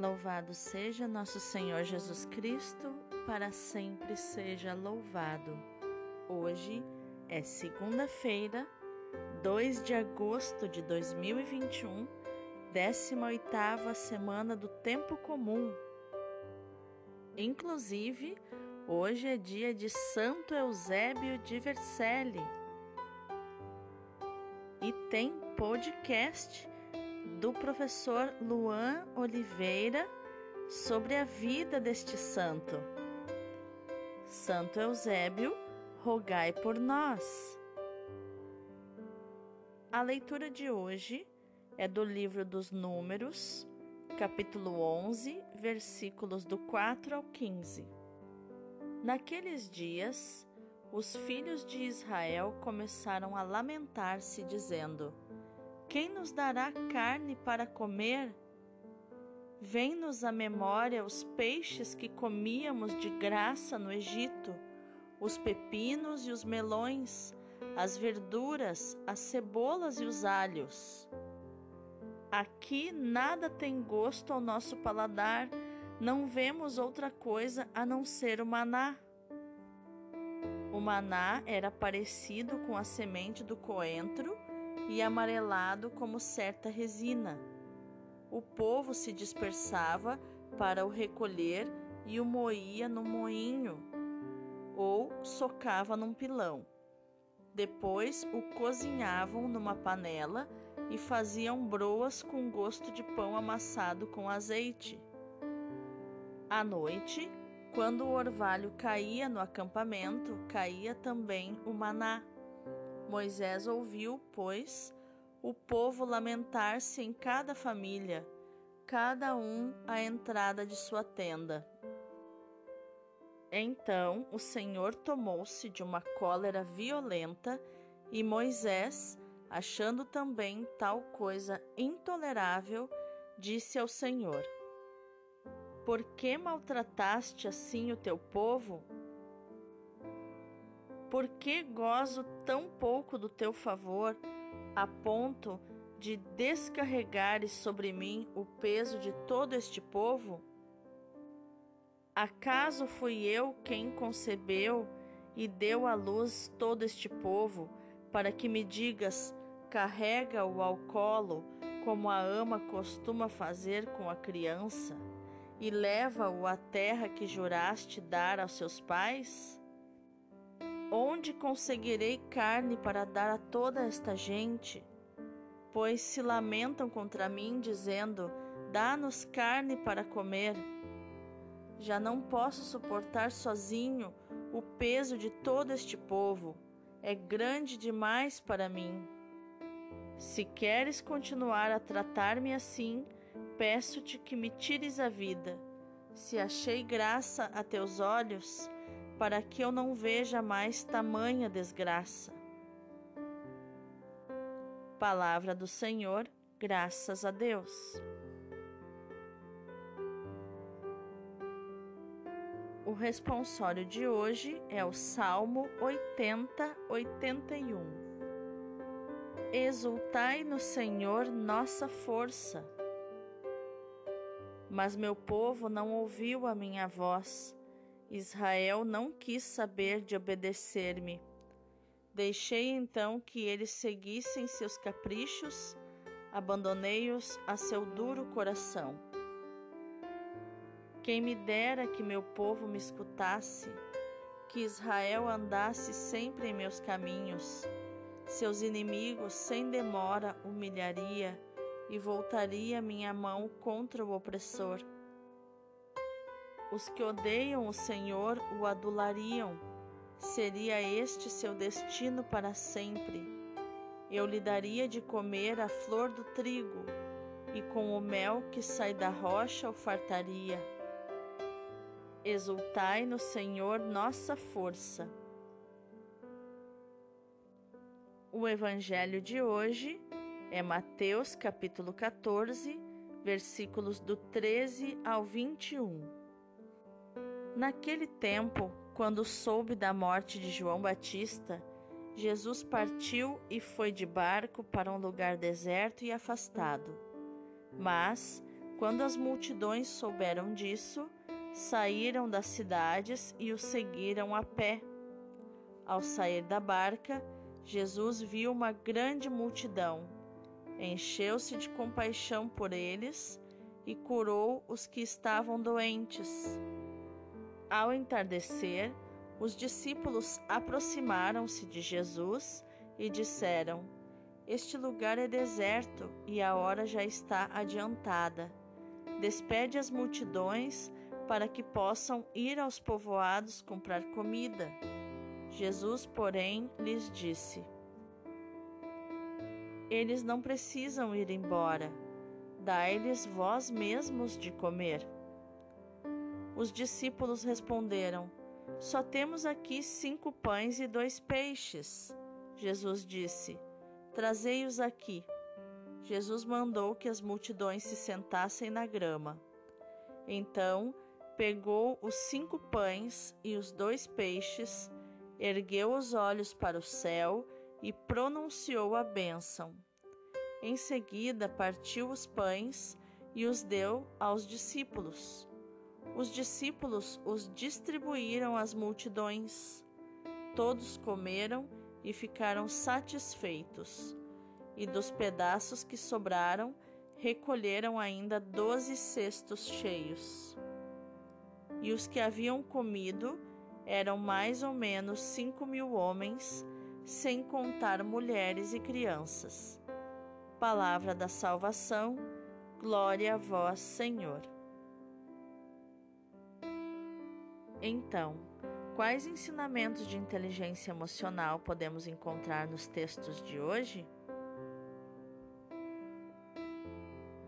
Louvado seja nosso Senhor Jesus Cristo, para sempre seja louvado. Hoje é segunda-feira, 2 de agosto de 2021, 18ª semana do tempo comum. Inclusive, hoje é dia de Santo Eusébio de Vercelli. E tem podcast do professor Luan Oliveira sobre a vida deste santo. Santo Eusébio, rogai por nós. A leitura de hoje é do livro dos Números, capítulo 11, versículos do 4 ao 15. Naqueles dias, os filhos de Israel começaram a lamentar-se, dizendo: quem nos dará carne para comer? Vem-nos à memória os peixes que comíamos de graça no Egito, os pepinos e os melões, as verduras, as cebolas e os alhos. Aqui nada tem gosto ao nosso paladar, não vemos outra coisa a não ser o maná. O maná era parecido com a semente do coentro e amarelado como certa resina. O povo se dispersava para o recolher e o moía no moinho ou socava num pilão. Depois o cozinhavam numa panela e faziam broas com gosto de pão amassado com azeite. À noite, quando o orvalho caía no acampamento, caía também o maná. Moisés ouviu, pois, o povo lamentar-se em cada família, cada um à entrada de sua tenda. Então o Senhor tomou-se de uma cólera violenta e Moisés, achando também tal coisa intolerável, disse ao Senhor: Por que maltrataste assim o teu povo? Por que gozo tão pouco do teu favor, a ponto de descarregares sobre mim o peso de todo este povo? Acaso fui eu quem concebeu e deu à luz todo este povo, para que me digas: carrega-o ao colo, como a ama costuma fazer com a criança, e leva-o à terra que juraste dar aos seus pais? Onde conseguirei carne para dar a toda esta gente? Pois se lamentam contra mim, dizendo: Dá-nos carne para comer. Já não posso suportar sozinho o peso de todo este povo, é grande demais para mim. Se queres continuar a tratar-me assim, peço-te que me tires a vida. Se achei graça a teus olhos, para que eu não veja mais tamanha desgraça. Palavra do Senhor, graças a Deus. O responsório de hoje é o Salmo 80, 81. Exultai no Senhor nossa força. Mas meu povo não ouviu a minha voz Israel não quis saber de obedecer-me. Deixei então que eles seguissem seus caprichos, abandonei-os a seu duro coração. Quem me dera que meu povo me escutasse, que Israel andasse sempre em meus caminhos, seus inimigos sem demora humilharia e voltaria minha mão contra o opressor. Os que odeiam o Senhor o adulariam. Seria este seu destino para sempre. Eu lhe daria de comer a flor do trigo, e com o mel que sai da rocha o fartaria. Exultai no Senhor nossa força. O evangelho de hoje é Mateus capítulo 14, versículos do 13 ao 21. Naquele tempo, quando soube da morte de João Batista, Jesus partiu e foi de barco para um lugar deserto e afastado. Mas, Quando as multidões souberam disso, saíram das cidades e o seguiram a pé. Ao sair da barca, Jesus viu uma grande multidão, encheu-se de compaixão por eles e curou os que estavam doentes. Ao entardecer, os discípulos aproximaram-se de Jesus e disseram: Este lugar é deserto e a hora já está adiantada. Despede as multidões para que possam ir aos povoados comprar comida. Jesus, porém, lhes disse: Eles não precisam ir embora. Dai-lhes vós mesmos de comer. Os discípulos responderam: Só temos aqui cinco pães e dois peixes. Jesus disse: Trazei-os aqui. Jesus mandou que as multidões se sentassem na grama. Então, pegou os cinco pães e os dois peixes, ergueu os olhos para o céu e pronunciou a bênção. Em seguida, partiu os pães e os deu aos discípulos. Os discípulos os distribuíram às multidões. Todos comeram e ficaram satisfeitos. E dos pedaços que sobraram, recolheram ainda doze cestos cheios e os que haviam comido eram mais ou menos cinco mil homens, sem contar mulheres e crianças. Palavra da salvação, glória a vós, Senhor. Então, quais ensinamentos de inteligência emocional podemos encontrar nos textos de hoje?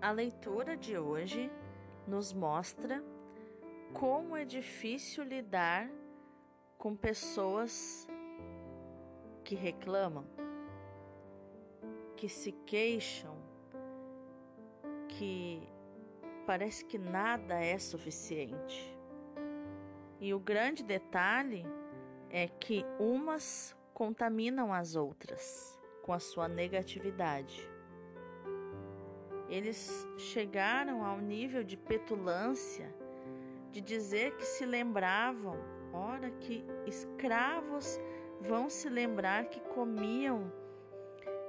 A leitura de hoje nos mostra como é difícil lidar com pessoas que reclamam, que se queixam, que parece que nada é suficiente. E o grande detalhe é que umas contaminam as outras com a sua negatividade. Eles chegaram ao nível de petulância de dizer que se lembravam, ora que escravos vão se lembrar que comiam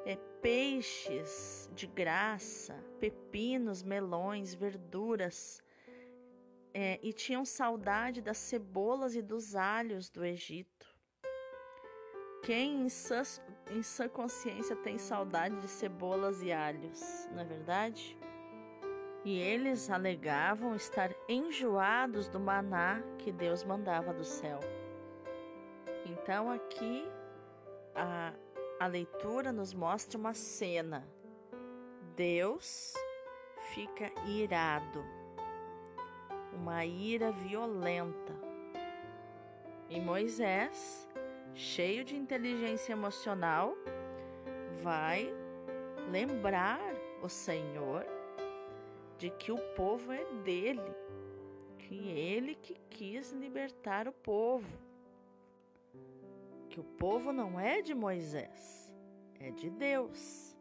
é, peixes de graça, pepinos, melões, verduras, é, e tinham saudade das cebolas e dos alhos do Egito. Quem em sua, em sua consciência tem saudade de cebolas e alhos, não é verdade? e eles alegavam estar enjoados do maná que Deus mandava do céu. Então aqui a, a leitura nos mostra uma cena. Deus fica irado, uma ira violenta. E Moisés, cheio de inteligência emocional, vai lembrar o Senhor de que o povo é dele, que ele que quis libertar o povo, que o povo não é de Moisés, é de Deus.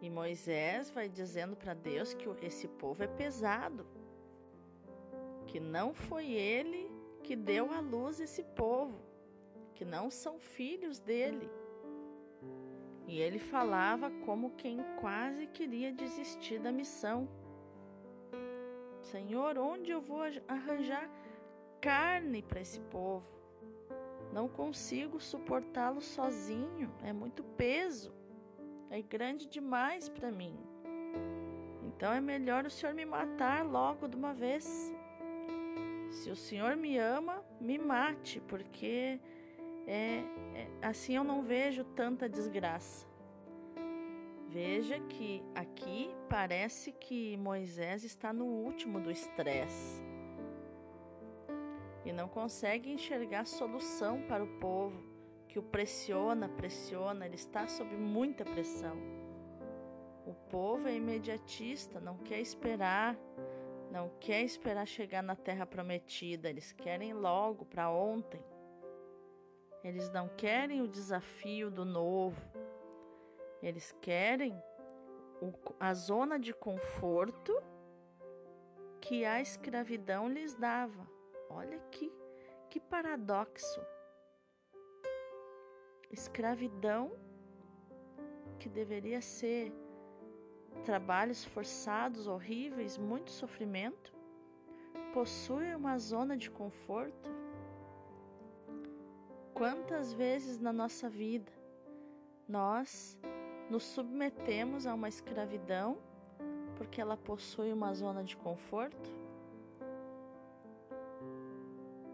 E Moisés vai dizendo para Deus que esse povo é pesado, que não foi ele que deu à luz esse povo, que não são filhos dele. E ele falava como quem quase queria desistir da missão. Senhor, onde eu vou arranjar carne para esse povo? Não consigo suportá-lo sozinho, é muito peso, é grande demais para mim. Então é melhor o Senhor me matar logo de uma vez. Se o Senhor me ama, me mate, porque é, é, assim eu não vejo tanta desgraça. Veja que aqui parece que Moisés está no último do estresse e não consegue enxergar solução para o povo que o pressiona, pressiona, ele está sob muita pressão. O povo é imediatista, não quer esperar, não quer esperar chegar na terra prometida, eles querem logo para ontem. Eles não querem o desafio do novo. Eles querem a zona de conforto que a escravidão lhes dava. Olha que, que paradoxo. Escravidão, que deveria ser trabalhos forçados, horríveis, muito sofrimento, possui uma zona de conforto. Quantas vezes na nossa vida nós nos submetemos a uma escravidão porque ela possui uma zona de conforto?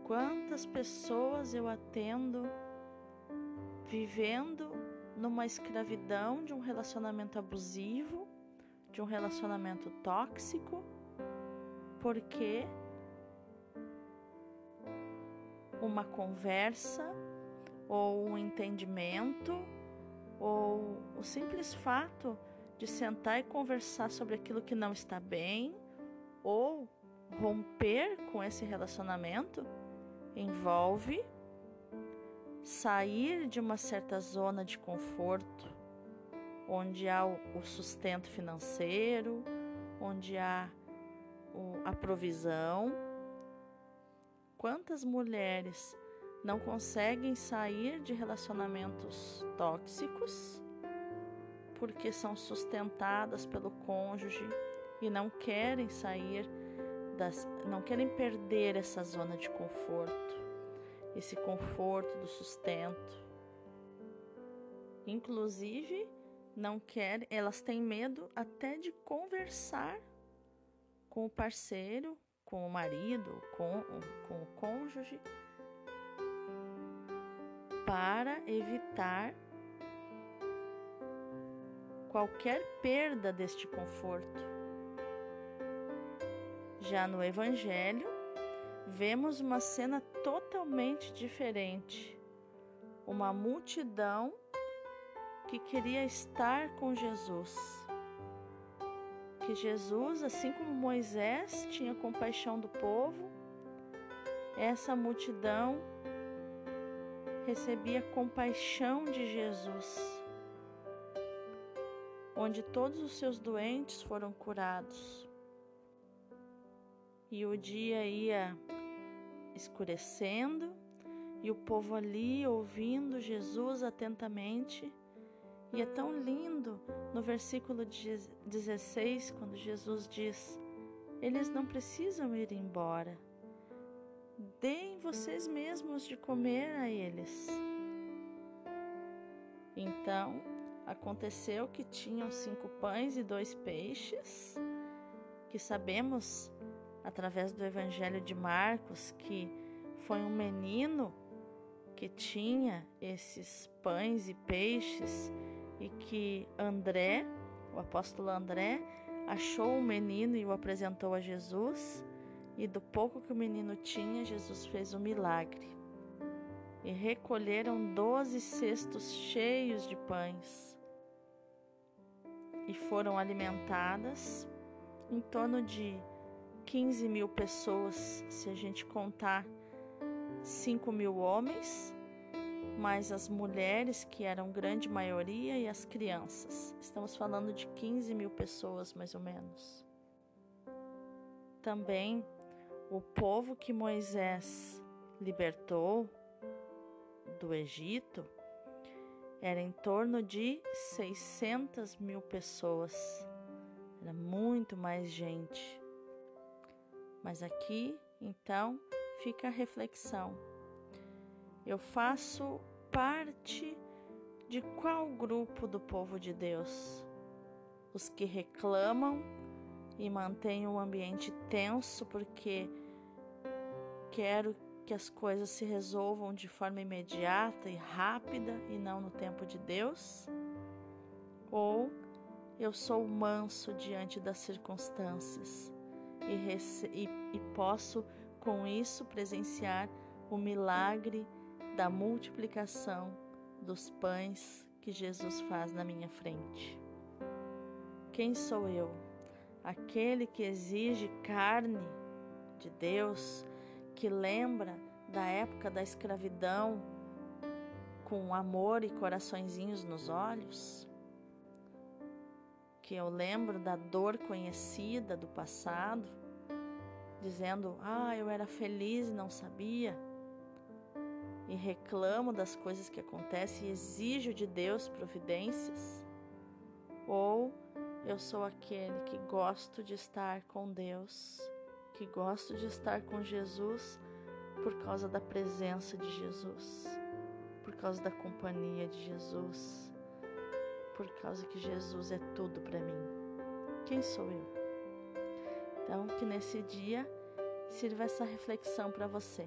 Quantas pessoas eu atendo vivendo numa escravidão de um relacionamento abusivo, de um relacionamento tóxico, porque uma conversa ou um entendimento ou o simples fato de sentar e conversar sobre aquilo que não está bem ou romper com esse relacionamento envolve sair de uma certa zona de conforto, onde há o sustento financeiro, onde há a provisão. Quantas mulheres não conseguem sair de relacionamentos tóxicos porque são sustentadas pelo cônjuge e não querem sair das, não querem perder essa zona de conforto, esse conforto do sustento. Inclusive, não querem, elas têm medo até de conversar com o parceiro, com o marido, com, com o cônjuge, para evitar qualquer perda deste conforto. Já no Evangelho, vemos uma cena totalmente diferente. Uma multidão que queria estar com Jesus. Que Jesus, assim como Moisés tinha compaixão do povo, essa multidão recebia compaixão de Jesus, onde todos os seus doentes foram curados. E o dia ia escurecendo e o povo ali ouvindo Jesus atentamente. E é tão lindo no versículo 16, quando Jesus diz: Eles não precisam ir embora deem vocês mesmos de comer a eles. Então aconteceu que tinham cinco pães e dois peixes, que sabemos através do Evangelho de Marcos que foi um menino que tinha esses pães e peixes e que André, o apóstolo André, achou o menino e o apresentou a Jesus. E do pouco que o menino tinha, Jesus fez um milagre. E recolheram doze cestos cheios de pães. E foram alimentadas em torno de 15 mil pessoas, se a gente contar 5 mil homens, mais as mulheres, que eram grande maioria, e as crianças. Estamos falando de 15 mil pessoas, mais ou menos. Também o povo que Moisés libertou do Egito era em torno de 600 mil pessoas, era muito mais gente. Mas aqui, então, fica a reflexão. Eu faço parte de qual grupo do povo de Deus? Os que reclamam e mantenho o ambiente tenso porque quero que as coisas se resolvam de forma imediata e rápida e não no tempo de Deus? Ou eu sou manso diante das circunstâncias e, e, e posso com isso presenciar o milagre da multiplicação dos pães que Jesus faz na minha frente? Quem sou eu? aquele que exige carne de Deus, que lembra da época da escravidão com amor e coraçõezinhos nos olhos? porque eu lembro da dor conhecida do passado, dizendo: "Ah, eu era feliz e não sabia" e reclamo das coisas que acontecem e exijo de Deus providências, ou eu sou aquele que gosto de estar com Deus, que gosto de estar com Jesus por causa da presença de Jesus, por causa da companhia de Jesus, por causa que Jesus é tudo para mim. Quem sou eu? Então, que nesse dia sirva essa reflexão para você.